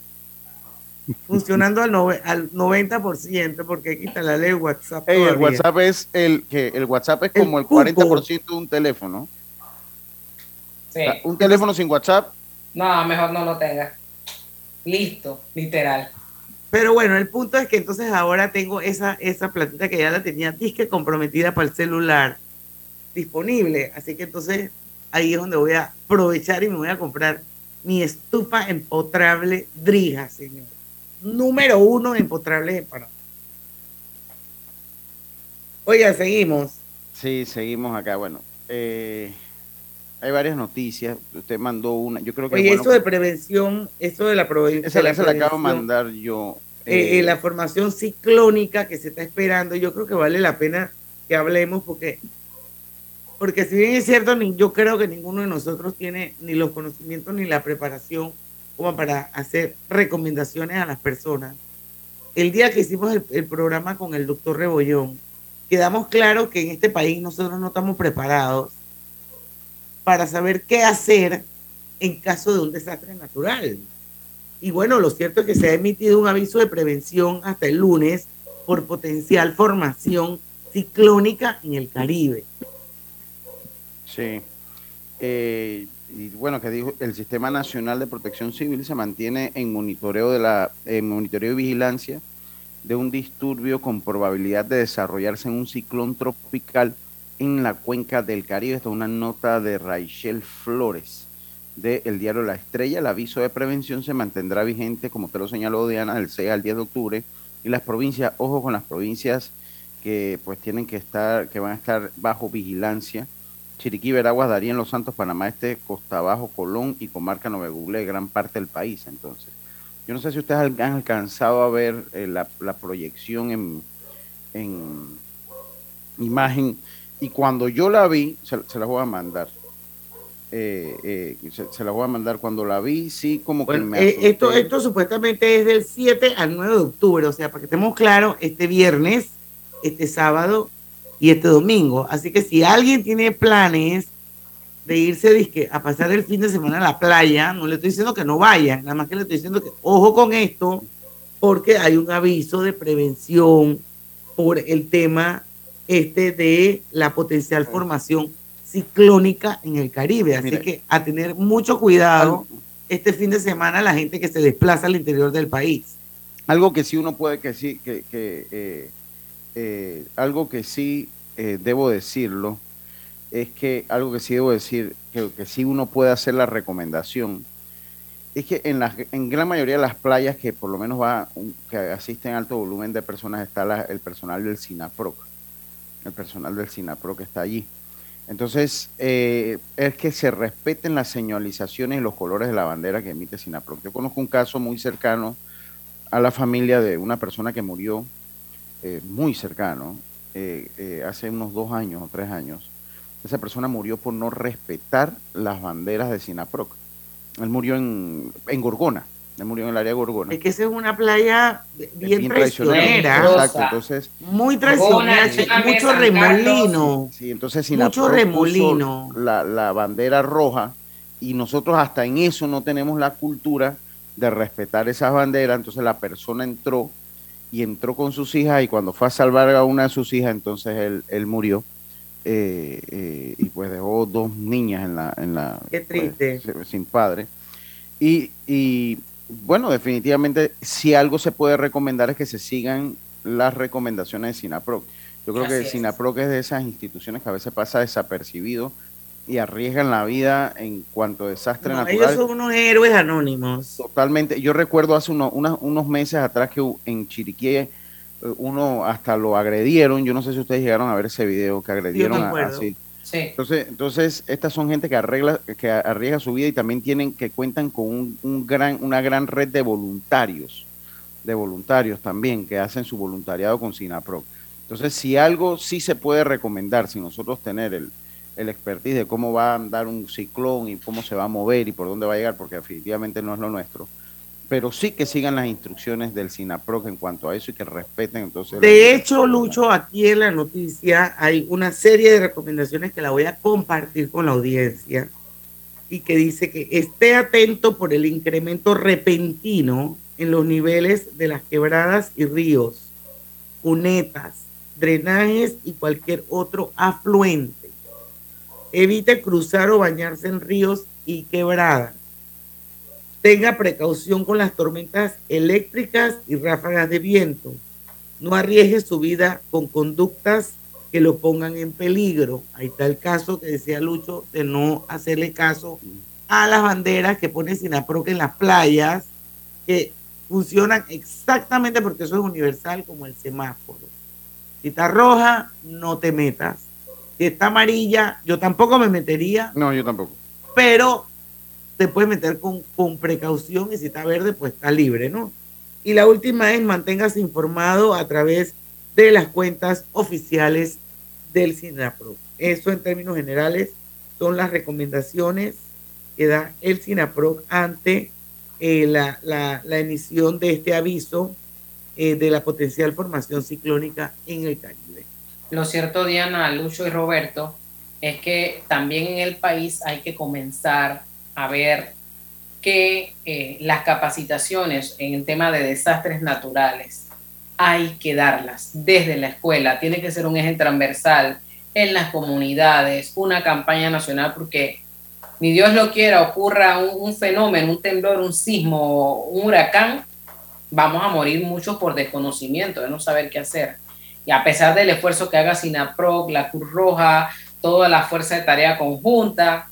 funcionando al, al 90%, porque aquí está la ley WhatsApp. el WhatsApp es el que el WhatsApp es como el, 40% de un teléfono. Sí. un teléfono sin WhatsApp. No, mejor no lo tenga. Listo, literal. Pero bueno, el punto es que entonces ahora tengo esa, esa platita que ya la tenía disque comprometida para el celular disponible. Así que entonces ahí es donde voy a aprovechar y me voy a comprar mi estufa empotrable Drija, señor. Número uno empotrables en Panamá. Oiga, seguimos. Sí, seguimos acá. Bueno, eh, hay varias noticias. Usted mandó una. Yo creo que. Oye, eso de prevención, eso de la. Esa la, la acabo de mandar yo. Eh, eh, la formación ciclónica que se está esperando, yo creo que vale la pena que hablemos porque. Porque si bien es cierto, yo creo que ninguno de nosotros tiene ni los conocimientos ni la preparación como para hacer recomendaciones a las personas. El día que hicimos el, el programa con el doctor Rebollón, quedamos claros que en este país nosotros no estamos preparados para saber qué hacer en caso de un desastre natural. Y bueno, lo cierto es que se ha emitido un aviso de prevención hasta el lunes por potencial formación ciclónica en el Caribe. Sí. Eh, y bueno, que dijo, el Sistema Nacional de Protección Civil se mantiene en monitoreo de la en monitoreo y vigilancia de un disturbio con probabilidad de desarrollarse en un ciclón tropical en la cuenca del Caribe. Esta es una nota de Rachel Flores del diario La Estrella. El aviso de prevención se mantendrá vigente, como te lo señaló Diana, del 6 al 10 de octubre. Y las provincias, ojo con las provincias que pues tienen que estar, que van a estar bajo vigilancia. Chiriquí, Veraguas, Darien, Los Santos, Panamá Este, Costa Bajo, Colón y Comarca Google, gran parte del país. Entonces, yo no sé si ustedes han alcanzado a ver eh, la, proyección en, en, imagen y cuando yo la vi, se, la voy a mandar. Eh, eh, se, la voy a mandar cuando la vi, sí, como que me esto, esto supuestamente es del 7 al 9 de octubre, o sea, para que estemos claros, este viernes este sábado y este domingo. Así que si alguien tiene planes de irse a pasar el fin de semana a la playa, no le estoy diciendo que no vayan, nada más que le estoy diciendo que ojo con esto, porque hay un aviso de prevención por el tema este de la potencial formación ciclónica en el Caribe. Así que a tener mucho cuidado. Este fin de semana la gente que se desplaza al interior del país. Algo que sí uno puede que sí, que, que eh, eh, algo que sí eh, debo decirlo, es que algo que sí debo decir, que, que sí uno puede hacer la recomendación, es que en, la, en gran mayoría de las playas que por lo menos va, que asisten alto volumen de personas, está el personal del SINAPROC, el personal del SINAPROC está allí. Entonces, eh, es que se respeten las señalizaciones y los colores de la bandera que emite SINAPROC. Yo conozco un caso muy cercano a la familia de una persona que murió eh, muy cercano, eh, hace unos dos años o tres años, esa persona murió por no respetar las banderas de Sinaproc. Él murió en Gorgona, murió en el área de Gorgona. Es que esa es una playa bien, traicionera. Exacto, entonces. Muy traicionera, mucho remolino. Sí, entonces mucho remolino. La, la bandera roja y nosotros hasta en eso no tenemos la cultura de respetar esas banderas, entonces la persona entró y entró con sus hijas y cuando fue a salvar a una de sus hijas, entonces él, él murió. Eh, eh, y pues dejó dos niñas en la... En la Qué pues, triste. sin padre. Y, y bueno, definitivamente si algo se puede recomendar es que se sigan las recomendaciones de SINAPROC. Yo creo que SINAPROC es de esas instituciones que a veces pasa desapercibido y arriesgan la vida en cuanto a desastre natural. Ellos son unos héroes anónimos. Totalmente. Yo recuerdo hace unos meses atrás que en Chiriquí eh, uno hasta lo agredieron. Yo no sé si ustedes llegaron a ver ese video que agredieron a, así. Entonces, entonces, estas son gente que arregla, que arriesga su vida y también tienen que cuentan con un, gran, una gran red de voluntarios, de voluntarios también que hacen su voluntariado con SINAPRO. Entonces, si algo sí se puede recomendar, si nosotros tener el, el expertise de cómo va a andar un ciclón y cómo se va a mover y por dónde va a llegar, porque definitivamente no es lo nuestro. Pero sí que sigan las instrucciones del SINAPROC en cuanto a eso y que respeten entonces. De hecho, Lucho, aquí en la noticia hay una serie de recomendaciones que la voy a compartir con la audiencia y que dice que esté atento por el incremento repentino en los niveles de las quebradas y ríos, cunetas, drenajes y cualquier otro afluente Evite cruzar o bañarse en ríos y quebradas. Tenga precaución con las tormentas eléctricas y ráfagas de viento. No arriesgue su vida con conductas que lo pongan en peligro. Ahí está el caso que decía Lucho de no hacerle caso a las banderas que pone Sinaproc en las playas, que funcionan exactamente porque eso es universal como el semáforo. Si está roja, no te metas. Si está amarilla, yo tampoco me metería. No, yo tampoco. Pero te puedes meter con, con precaución y si está verde, pues está libre, ¿no? Y la última es manténgase informado a través de las cuentas oficiales del SINAPRO. Eso en términos generales son las recomendaciones que da el SINAPRO ante eh, la, la, la, emisión de este aviso eh, de la potencial formación ciclónica en el Caribe. Lo cierto, Diana, Lucho y Roberto, es que también en el país hay que comenzar a ver que eh, las capacitaciones en el tema de desastres naturales hay que darlas desde la escuela, tiene que ser un eje transversal en las comunidades, una campaña nacional, porque ni Dios lo quiera, ocurra un, fenómeno, un temblor, un sismo, un huracán, vamos a morir muchos por desconocimiento, de no saber qué hacer. Y a pesar del esfuerzo que haga SINAPROC, la Cruz Roja, toda la fuerza de tarea conjunta,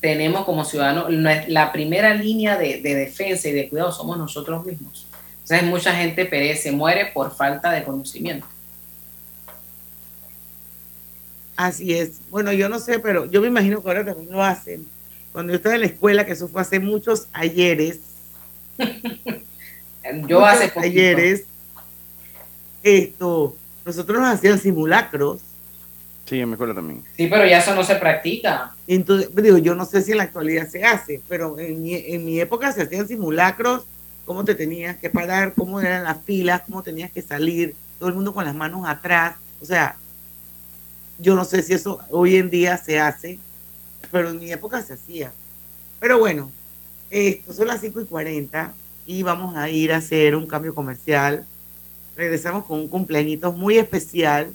tenemos como ciudadanos, la primera línea de, defensa y de cuidado somos nosotros mismos. Entonces mucha gente perece, muere por falta de conocimiento. Así es. Bueno, yo no sé, pero yo me imagino que ahora también lo hacen. Cuando yo estaba en la escuela, que eso fue hace muchos ayeres. yo hace ayeres. Esto, nosotros nos hacían simulacros Sí, en mi escuela también. Sí, pero ya eso no se practica. Entonces, digo, yo no sé si en la actualidad se hace, pero en mi, en mi época se hacían simulacros, cómo te tenías que parar, cómo eran las filas, cómo tenías que salir, todo el mundo con las manos atrás. O sea, yo no sé si eso hoy en día se hace, pero en mi época se hacía. Pero bueno, esto son las 5 y 40 y vamos a ir a hacer un cambio comercial. Regresamos con un cumpleaños muy especial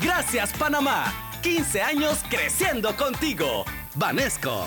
Gracias Panamá. 15 años creciendo contigo. Vanesco.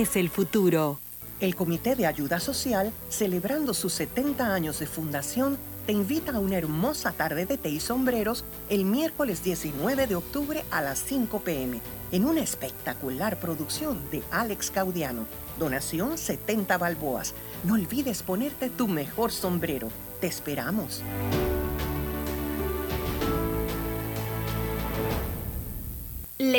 es el futuro. El Comité de Ayuda Social, celebrando sus 70 años de fundación, te invita a una hermosa tarde de té y sombreros el miércoles 19 de octubre a las 5 pm en una espectacular producción de Alex Caudiano. Donación 70 balboas. No olvides ponerte tu mejor sombrero. Te esperamos.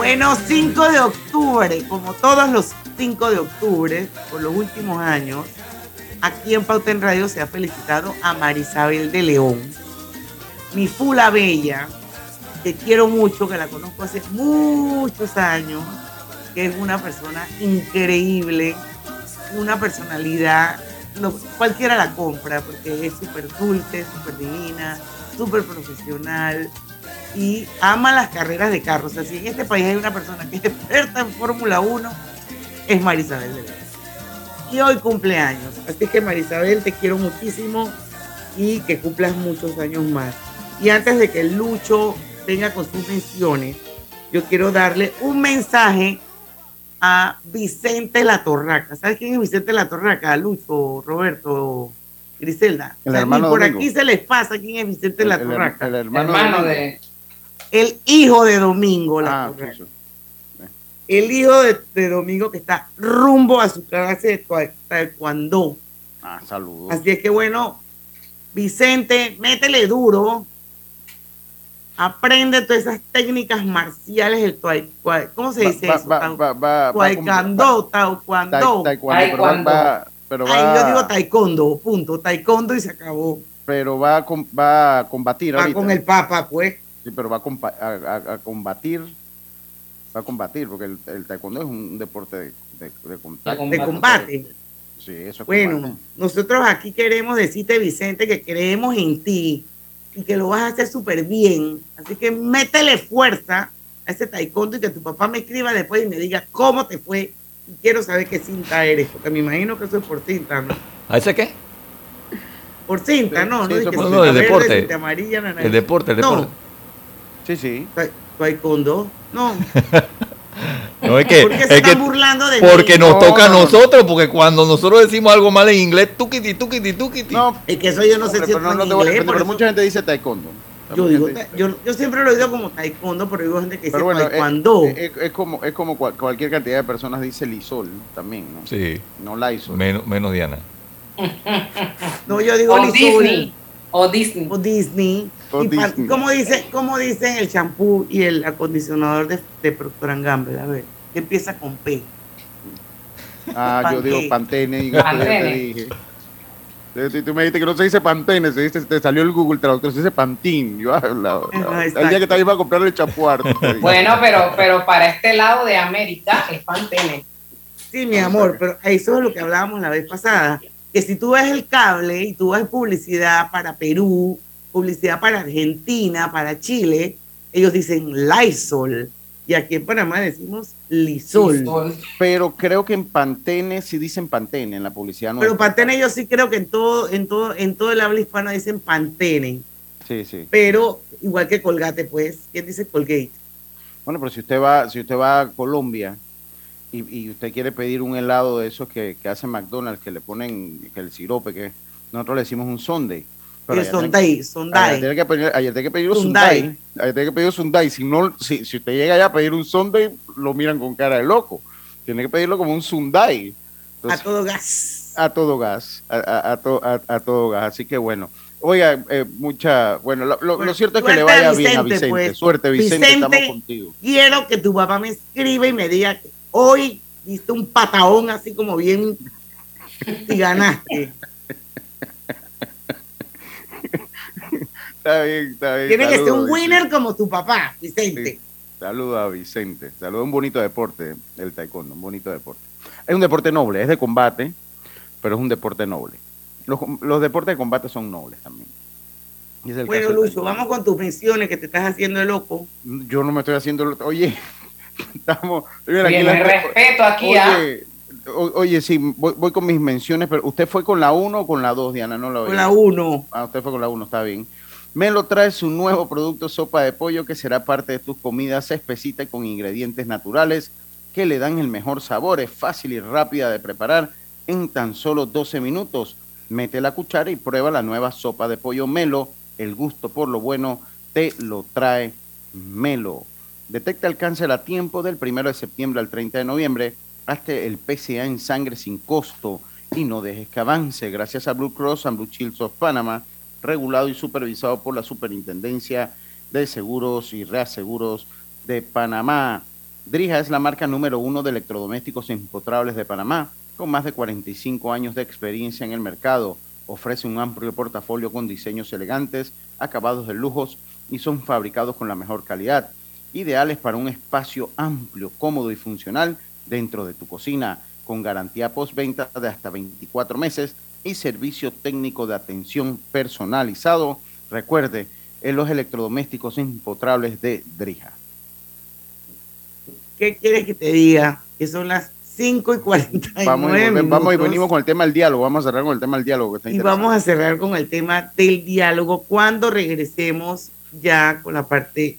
Bueno, 5 de octubre, como todos los 5 de octubre, por los últimos años, aquí en Pauta en Radio se ha felicitado a Marisabel de León, mi fula bella, que quiero mucho, que la conozco hace muchos años, que es una persona increíble, una personalidad, cualquiera la compra, porque es súper dulce, súper divina, súper profesional y ama las carreras de carros. Así en este país hay una persona que es experta en Fórmula 1, es Marisabel de Y hoy cumpleaños. Así que Marisabel, te quiero muchísimo y que cumplas muchos años más. Y antes de que Lucho venga con sus menciones, yo quiero darle un mensaje a Vicente La Torraca. ¿Sabes quién es Vicente La Torraca? Lucho, Roberto, Griselda. por aquí se les pasa quién es Vicente La Torraca. El, hermano, de... El hijo de Domingo La ah. El hijo de, Domingo que está rumbo a su clase de taekwondo. Ah, saludos. Así es que bueno, Vicente, métele duro aprende todas esas técnicas marciales del taekwondo. ¿Cómo se dice eso? Taekwondo, taekwondo. Taekwondo. Pero va, yo digo taekwondo, punto. Taekwondo y se acabó. Pero va a, va a combatir Va con el papa, pues. Sí, pero va a, combatir. Va a combatir, porque el, taekwondo es un deporte de, de, contacto. De combate. Sí, eso es Bueno, nosotros aquí queremos decirte, Vicente, que creemos en ti y que lo vas a hacer súper bien. Así que métele fuerza a ese taekwondo y que tu papá me escriba después y me diga cómo te fue. Y quiero saber qué cinta eres, porque me imagino que eso es por cinta, ¿no? ¿A ese qué? Por cinta, no, no, es no, el deporte. el deporte, el deporte. Sí, sí. Taekwondo, no. No es que, se están burlando de Porque nos toca a nosotros, porque cuando nosotros decimos algo mal en inglés, tukiti, tukiti, tukiti. No, es que eso yo no sé si es no, inglés. Pero mucha gente dice taekwondo. Yo, digo, yo, yo, siempre lo he oído como taekwondo, pero digo gente que dice bueno, taekwondo. Es, es, como, es como cualquier cantidad de personas dice lisol también, ¿no? Sí. No Lysol. Menos, menos Diana. no, yo digo o Disney. O Disney. O Disney. O Disney. ¿Cómo dice, cómo dicen el champú y el acondicionador de, de Procter Gamble? A ver que empieza con P. Ah, yo digo Pantene y Pantene. dije. Tú me dijiste que no se dice Pantene, se dice, te salió el Google Traductor, se dice Pantín. Yo, ah, el día que te iba a comprar el chapuar. bueno, pero, pero para este lado de América es Pantene. Sí, mi amor, pero eso es lo que hablábamos la vez pasada. Que si tú ves el cable y tú ves publicidad para Perú, publicidad para Argentina, para Chile, ellos dicen Lysol y aquí en Panamá decimos Lisol. Pero creo que en Pantene sí dicen Pantene en la publicidad. Pero Pantene yo sí creo que en todo, en todo, en todo el habla hispana dicen Pantene. Sí, sí. Pero igual que Colgate, pues, ¿quién dice Colgate? Bueno, pero si usted va, si usted va a Colombia y, usted quiere pedir un helado de esos que, que hace McDonald's, que le ponen que el sirope, que nosotros le decimos un sundae el Sondai, Sondai. Ayer tiene que pedir, ayer tiene que pedir un Sondai. Ayer tiene que pedir un Sondai. Si, no, si, si usted llega allá a pedir un Sondai, lo miran con cara de loco. Tiene que pedirlo como un Sundai. a todo gas. A todo gas. A, a, a, a todo gas. Así que bueno. Oiga, eh, mucha. Bueno, lo, lo, cierto es que le vaya bien a Vicente. Pues. Suerte, Vicente, estamos contigo. Quiero que tu papá me escriba y me diga que hoy diste un pataón así como bien y ganaste. Está bien, está bien. Tiene que ser un winner como tu papá, Vicente. Saluda a Vicente. Saluda un bonito deporte, el taekwondo, un bonito deporte. Es un deporte noble, es de combate, pero es un deporte noble. Los, deportes de combate son nobles también. bueno, Lucho, vamos con tus menciones que te estás haciendo el loco. Yo no me estoy haciendo loco. Oye, estamos. Bien, respeto aquí, ¿ah? Oye, oye, sí, voy, con mis menciones, pero ¿usted fue con la 1 o con la 2, Diana? No la Con la 1. Ah, usted fue con la 1, está bien. Melo trae su nuevo producto sopa de pollo que será parte de tus comidas espesita con ingredientes naturales que le dan el mejor sabor. Es fácil y rápida de preparar en tan solo 12 minutos. Mete la cuchara y prueba la nueva sopa de pollo Melo. El gusto por lo bueno te lo trae Melo. Detecta el cáncer a tiempo del 1 de septiembre al 30 de noviembre. Hazte el PCA en sangre sin costo y no dejes que avance. Gracias a Blue Cross and Blue Shields of Panama regulado y supervisado por la Superintendencia de Seguros y Reaseguros de Panamá. Drija es la marca número uno de electrodomésticos empotrables de Panamá, con más de 45 años de experiencia en el mercado. Ofrece un amplio portafolio con diseños elegantes, acabados de lujos y son fabricados con la mejor calidad, ideales para un espacio amplio, cómodo y funcional dentro de tu cocina, con garantía postventa de hasta 24 meses y servicio técnico de atención personalizado. Recuerde, en los electrodomésticos impotrables de Drija. ¿Qué quieres que te diga? Que son las 5 y 49 Vamos, y, vamos y venimos con el tema del diálogo. Vamos a cerrar con el tema del diálogo. y vamos a cerrar con el tema del diálogo cuando regresemos ya con la parte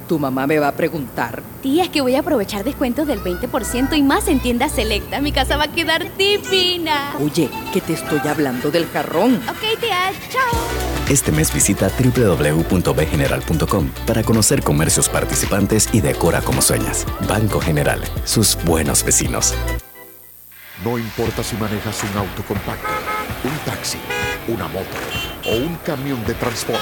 Tu mamá me va a preguntar. Tía, es que voy a aprovechar descuentos del 20% y más en tiendas selecta. Mi casa va a quedar divina. Oye, que te estoy hablando del jarrón. Ok, tía, chao. Este mes visita www.bgeneral.com para conocer comercios participantes y decora como sueñas. Banco General, sus buenos vecinos. No importa si manejas un auto compacto, un taxi, una moto o un camión de transporte.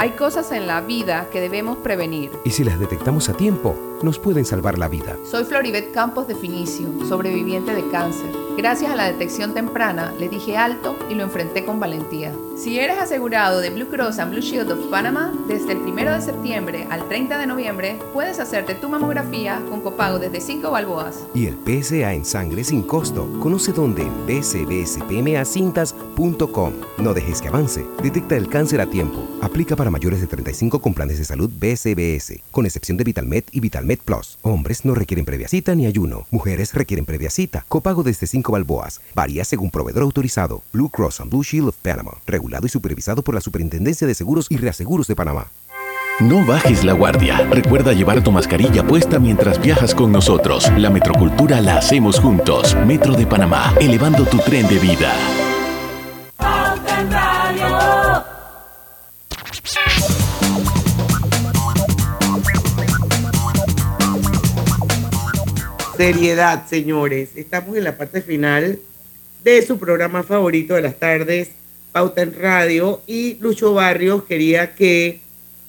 Hay cosas en la vida que debemos prevenir. Y si las detectamos a tiempo, nos pueden salvar la vida. Soy Floribet Campos de Finicio, sobreviviente de cáncer. Gracias a la detección temprana, le dije alto y lo enfrenté con valentía. Si eres asegurado de Blue Cross and Blue Shield of Panama, desde el 1 de septiembre al 30 de noviembre, puedes hacerte tu mamografía con copago desde 5 balboas. Y el PSA en sangre sin costo. Conoce dónde en bcbspmacintas.com. No dejes que avance. Detecta el cáncer a tiempo. Aplica para mayores de 35 con planes de salud BCBS, con excepción de VitalMed y VitalMed Plus. Hombres no requieren previa cita ni ayuno. Mujeres requieren previa cita. Copago desde 5 balboas. Varía según proveedor autorizado. Blue Cross and Blue Shield of Panama. Regulado y supervisado por la Superintendencia de Seguros y Reaseguros de Panamá. No bajes la guardia. Recuerda llevar tu mascarilla puesta mientras viajas con nosotros. La metrocultura la hacemos juntos. Metro de Panamá, elevando tu tren de vida. Seriedad, señores. Estamos en la parte final de su programa favorito de las tardes, Pauta en Radio, y Lucho Barrios quería que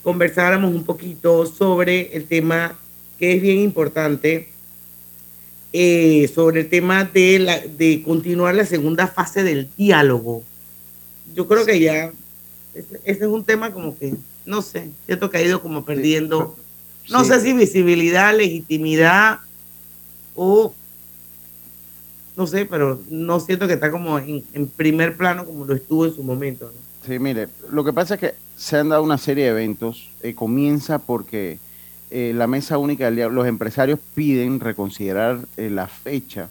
conversáramos un poquito sobre el tema que es bien importante, eh, sobre el tema de, la, de continuar la segunda fase del diálogo. Yo creo que ya, ese, es un tema como que, no sé, siento que ha ido como perdiendo, no sé si visibilidad, legitimidad o no sé, pero no siento que está como en, primer plano como lo estuvo en su momento. Sí, mire, lo que pasa es que se han dado una serie de eventos. Eh, comienza porque eh, la mesa única del diálogo, los empresarios piden reconsiderar eh, la fecha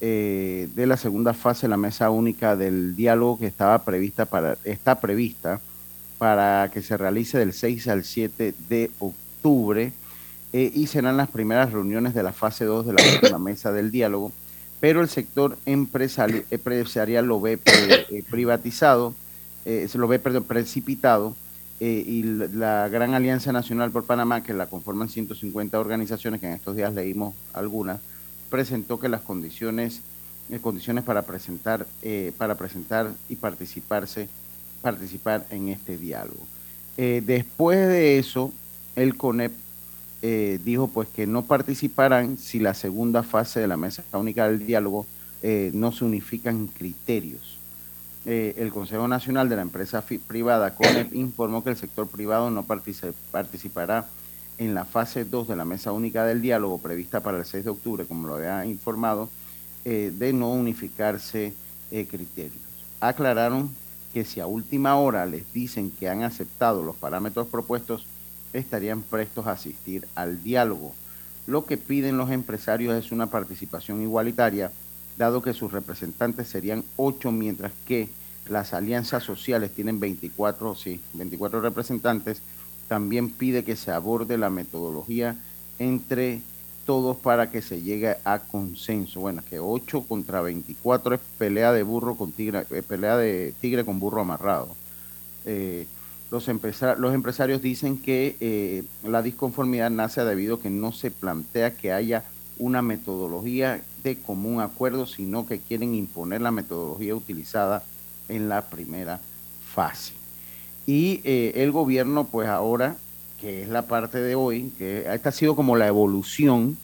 de la segunda fase la mesa única del diálogo que estaba prevista para, está prevista para que se realice del 6 al 7 de octubre y serán las primeras reuniones de la fase 2 de la mesa del diálogo pero el sector empresarial, lo ve eh, privatizado, eh, se lo ve precipitado, eh, y la Gran Alianza Nacional por Panamá, que la conforman 150 organizaciones, que en estos días leímos algunas, presentó que las condiciones, condiciones para presentar, para presentar y participarse participar en este diálogo. Eh, después de eso, el CONEP eh, dijo pues que no participarán si la segunda fase de la mesa única del diálogo eh, no se unifican criterios. el Consejo Nacional de la Empresa Privada, CONEP, informó que el sector privado no participará en la fase 2 de la mesa única del diálogo prevista para el 6 de octubre, como lo había informado, de no unificarse criterios. Aclararon que si a última hora les dicen que han aceptado los parámetros propuestos, estarían prestos a asistir al diálogo. Lo que piden los empresarios es una participación igualitaria, dado que sus representantes serían ocho, mientras que las alianzas sociales tienen 24, sí, 24 representantes. También pide que se aborde la metodología entre todos para que se llegue a consenso. Bueno, que 8 contra 24 es pelea de burro con tigre, eh, pelea de tigre con burro amarrado. Eh, los, empresarios dicen que eh, la disconformidad nace debido a que no se plantea que haya una metodología de común acuerdo, sino que quieren imponer la metodología utilizada en la primera fase. Y el gobierno, pues ahora que es la parte de hoy, que esta ha sido como la evolución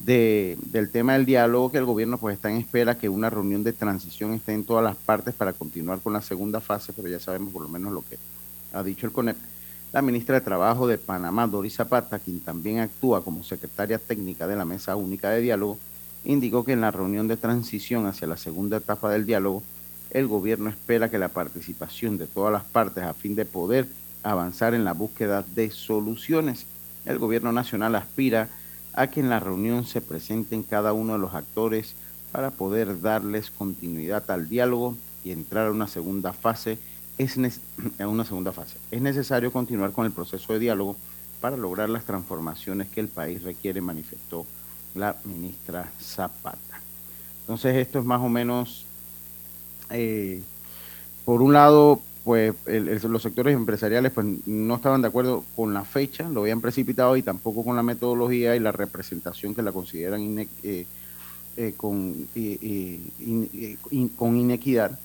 de, del tema del diálogo, que el gobierno pues está en espera que una reunión de transición esté en todas las partes para continuar con la segunda fase, pero ya sabemos por lo menos lo que ha dicho el CONEP. La ministra de Trabajo de Panamá, Doris Zapata, quien también actúa como secretaria técnica de la Mesa Única de Diálogo, indicó que en la reunión de transición hacia la segunda etapa del diálogo, el gobierno espera que la participación de todas las partes a fin de poder avanzar en la búsqueda de soluciones. El gobierno nacional aspira a que en la reunión se presenten cada uno de los actores para poder darles continuidad al diálogo y entrar a una segunda fase. Es una segunda fase. Es necesario continuar con el proceso de diálogo para lograr las transformaciones que el país requiere, manifestó la ministra Zapata. Entonces esto es más o menos, eh, por un lado, pues los sectores empresariales pues no estaban de acuerdo con la fecha, lo habían precipitado y tampoco con la metodología y la representación que la consideran eh, eh, con, con inequidad.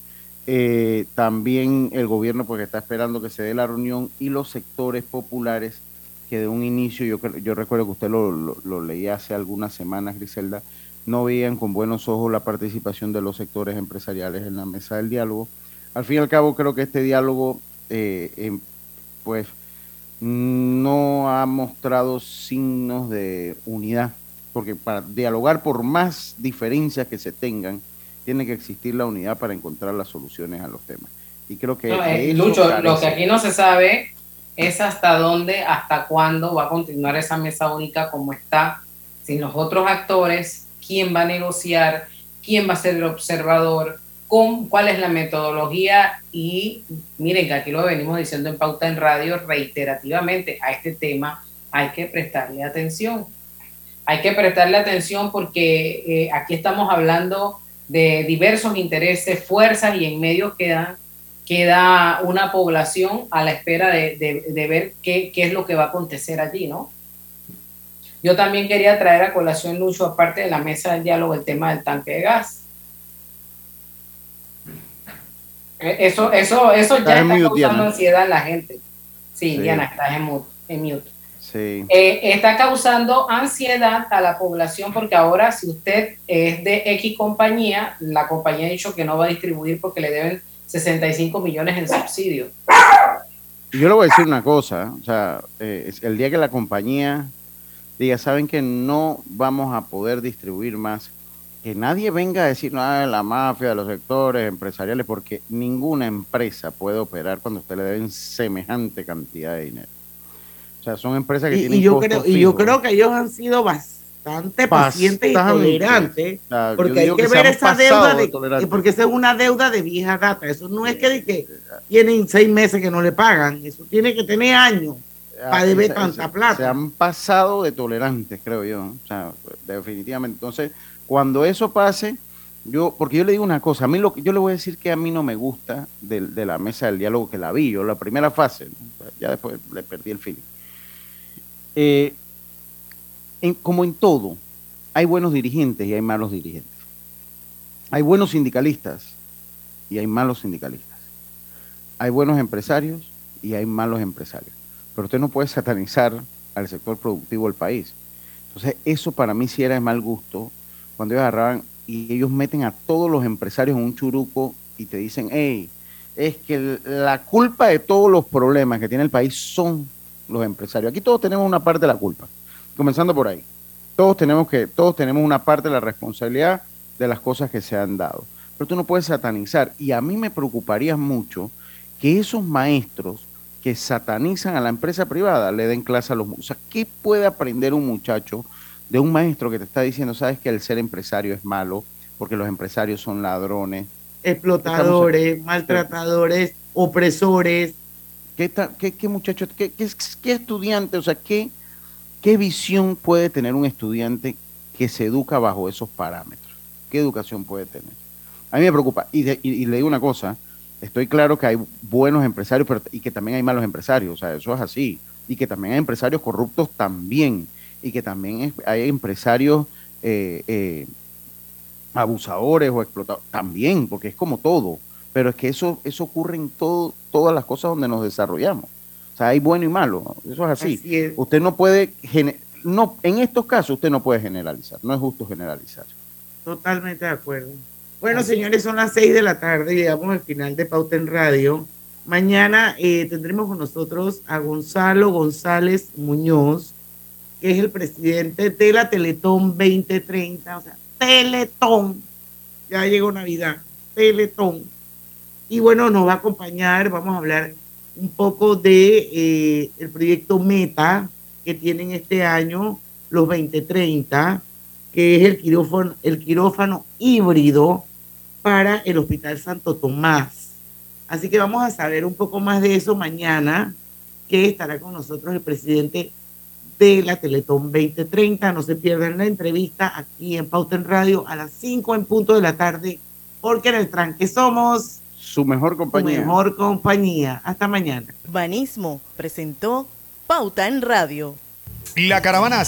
Eh, también el gobierno pues está esperando que se dé la reunión y los sectores populares que de un inicio, yo, yo recuerdo que usted lo, lo, lo leía hace algunas semanas, Griselda, no veían con buenos ojos la participación de los sectores empresariales en la mesa del diálogo. Al fin y al cabo creo que este diálogo eh, em, pues no ha mostrado signos de unidad, porque para dialogar por más diferencias que se tengan, tiene que existir la unidad para encontrar las soluciones a los temas. Y creo que... Eh, Lucho, lo que aquí no se sabe es hasta dónde, hasta cuándo va a continuar esa mesa única como está, sin los otros actores, quién va a negociar, quién va a ser el observador, cuál es la metodología y miren que aquí lo venimos diciendo en Pauta en Radio reiterativamente a este tema hay que prestarle atención. Hay que prestarle atención porque eh, aquí estamos hablando de diversos intereses, fuerzas y en medio queda, queda una población a la espera de, ver qué, qué, es lo que va a acontecer allí, ¿no? Yo también quería traer a colación, Lucho, aparte de la mesa del diálogo, el tema del tanque de gas Eh, eso, eso, eso ya está causando ansiedad en la gente. Sí, Diana, estás en mute. Sí. Eh, está causando ansiedad a la población porque ahora si usted es de X compañía, la compañía ha dicho que no va a distribuir porque le deben 65 millones en subsidio. Yo le voy a decir una cosa, o sea, eh, el día que la compañía diga, saben que no vamos a poder distribuir más, que nadie venga a decir nada de la mafia, de los sectores empresariales, porque ninguna empresa puede operar cuando usted le deben semejante cantidad de dinero. Sea, son empresas que y, tienen y yo creo Y yo creo que ellos han sido bastante pacientes y tolerantes, porque hay que ver esa deuda, de, porque esa es una deuda de vieja data. Eso no es que, que tienen seis meses que no le pagan, eso tiene que tener años para deber tanta plata. Se han pasado de tolerantes, creo yo. O sea, definitivamente. Entonces, cuando eso pase, yo, porque yo le digo una cosa, a mí lo que yo le voy a decir que a mí no me gusta de, la mesa del diálogo que la vi, yo la primera fase, ya después le perdí el feeling. Eh, como en todo, hay buenos dirigentes y hay malos dirigentes. Hay buenos sindicalistas y hay malos sindicalistas. hay buenos empresarios y hay malos empresarios. Pero usted no puede satanizar al sector productivo del país. Entonces, eso para mí sí era de mal gusto cuando ellos agarraban y ellos meten a todos los empresarios en un churuco y te dicen, hey, es que la culpa de todos los problemas que tiene el país son los empresarios. Aquí todos tenemos una parte de la culpa, comenzando por ahí. Todos tenemos que, todos tenemos una parte de la responsabilidad de las cosas que se han dado. Pero tú no puedes satanizar. Y a mí me preocuparía mucho que esos maestros que satanizan a la empresa privada le den clase a los... O sea, ¿qué puede aprender un muchacho de un maestro que te está diciendo, sabes que el ser empresario es malo, porque los empresarios son ladrones? Explotadores, maltratadores, opresores. ¿Qué, qué, qué muchacho, qué, qué, estudiante, o sea, qué, qué visión puede tener un estudiante que se educa bajo esos parámetros? ¿Qué educación puede tener? A mí me preocupa. Y, le digo una cosa, estoy claro que hay buenos empresarios y que también hay malos empresarios, o sea, eso es así. Y que también hay empresarios corruptos también. Y que también hay empresarios eh, eh, abusadores o explotadores también, porque es como todo. Pero es que eso, eso ocurre en todo, todas las cosas donde nos desarrollamos. O sea, hay bueno y malo. Eso es así. Usted no puede, no, en estos casos usted no puede generalizar. No es justo generalizar. Totalmente de acuerdo. Bueno, señores, son las seis de la tarde, llegamos al final de Pauta en Radio. Mañana eh, tendremos con nosotros a Gonzalo González Muñoz, que es el presidente de la Teletón 2030, o sea, Teletón. Ya llegó Navidad, Teletón. Y bueno, nos va a acompañar, vamos a hablar un poco de eh, el proyecto Meta que tienen este año, los 2030, que es el quirófano, el quirófano híbrido para el Hospital Santo Tomás. Así que vamos a saber un poco más de eso mañana, que estará con nosotros el presidente de la Teletón 2030. No se pierdan la entrevista aquí en Pauta en Radio a las 5 en punto de la tarde, porque en el tranque somos su mejor compañía. Su mejor compañía. Hasta mañana. Banismo presentó Pauta en Radio. La caravana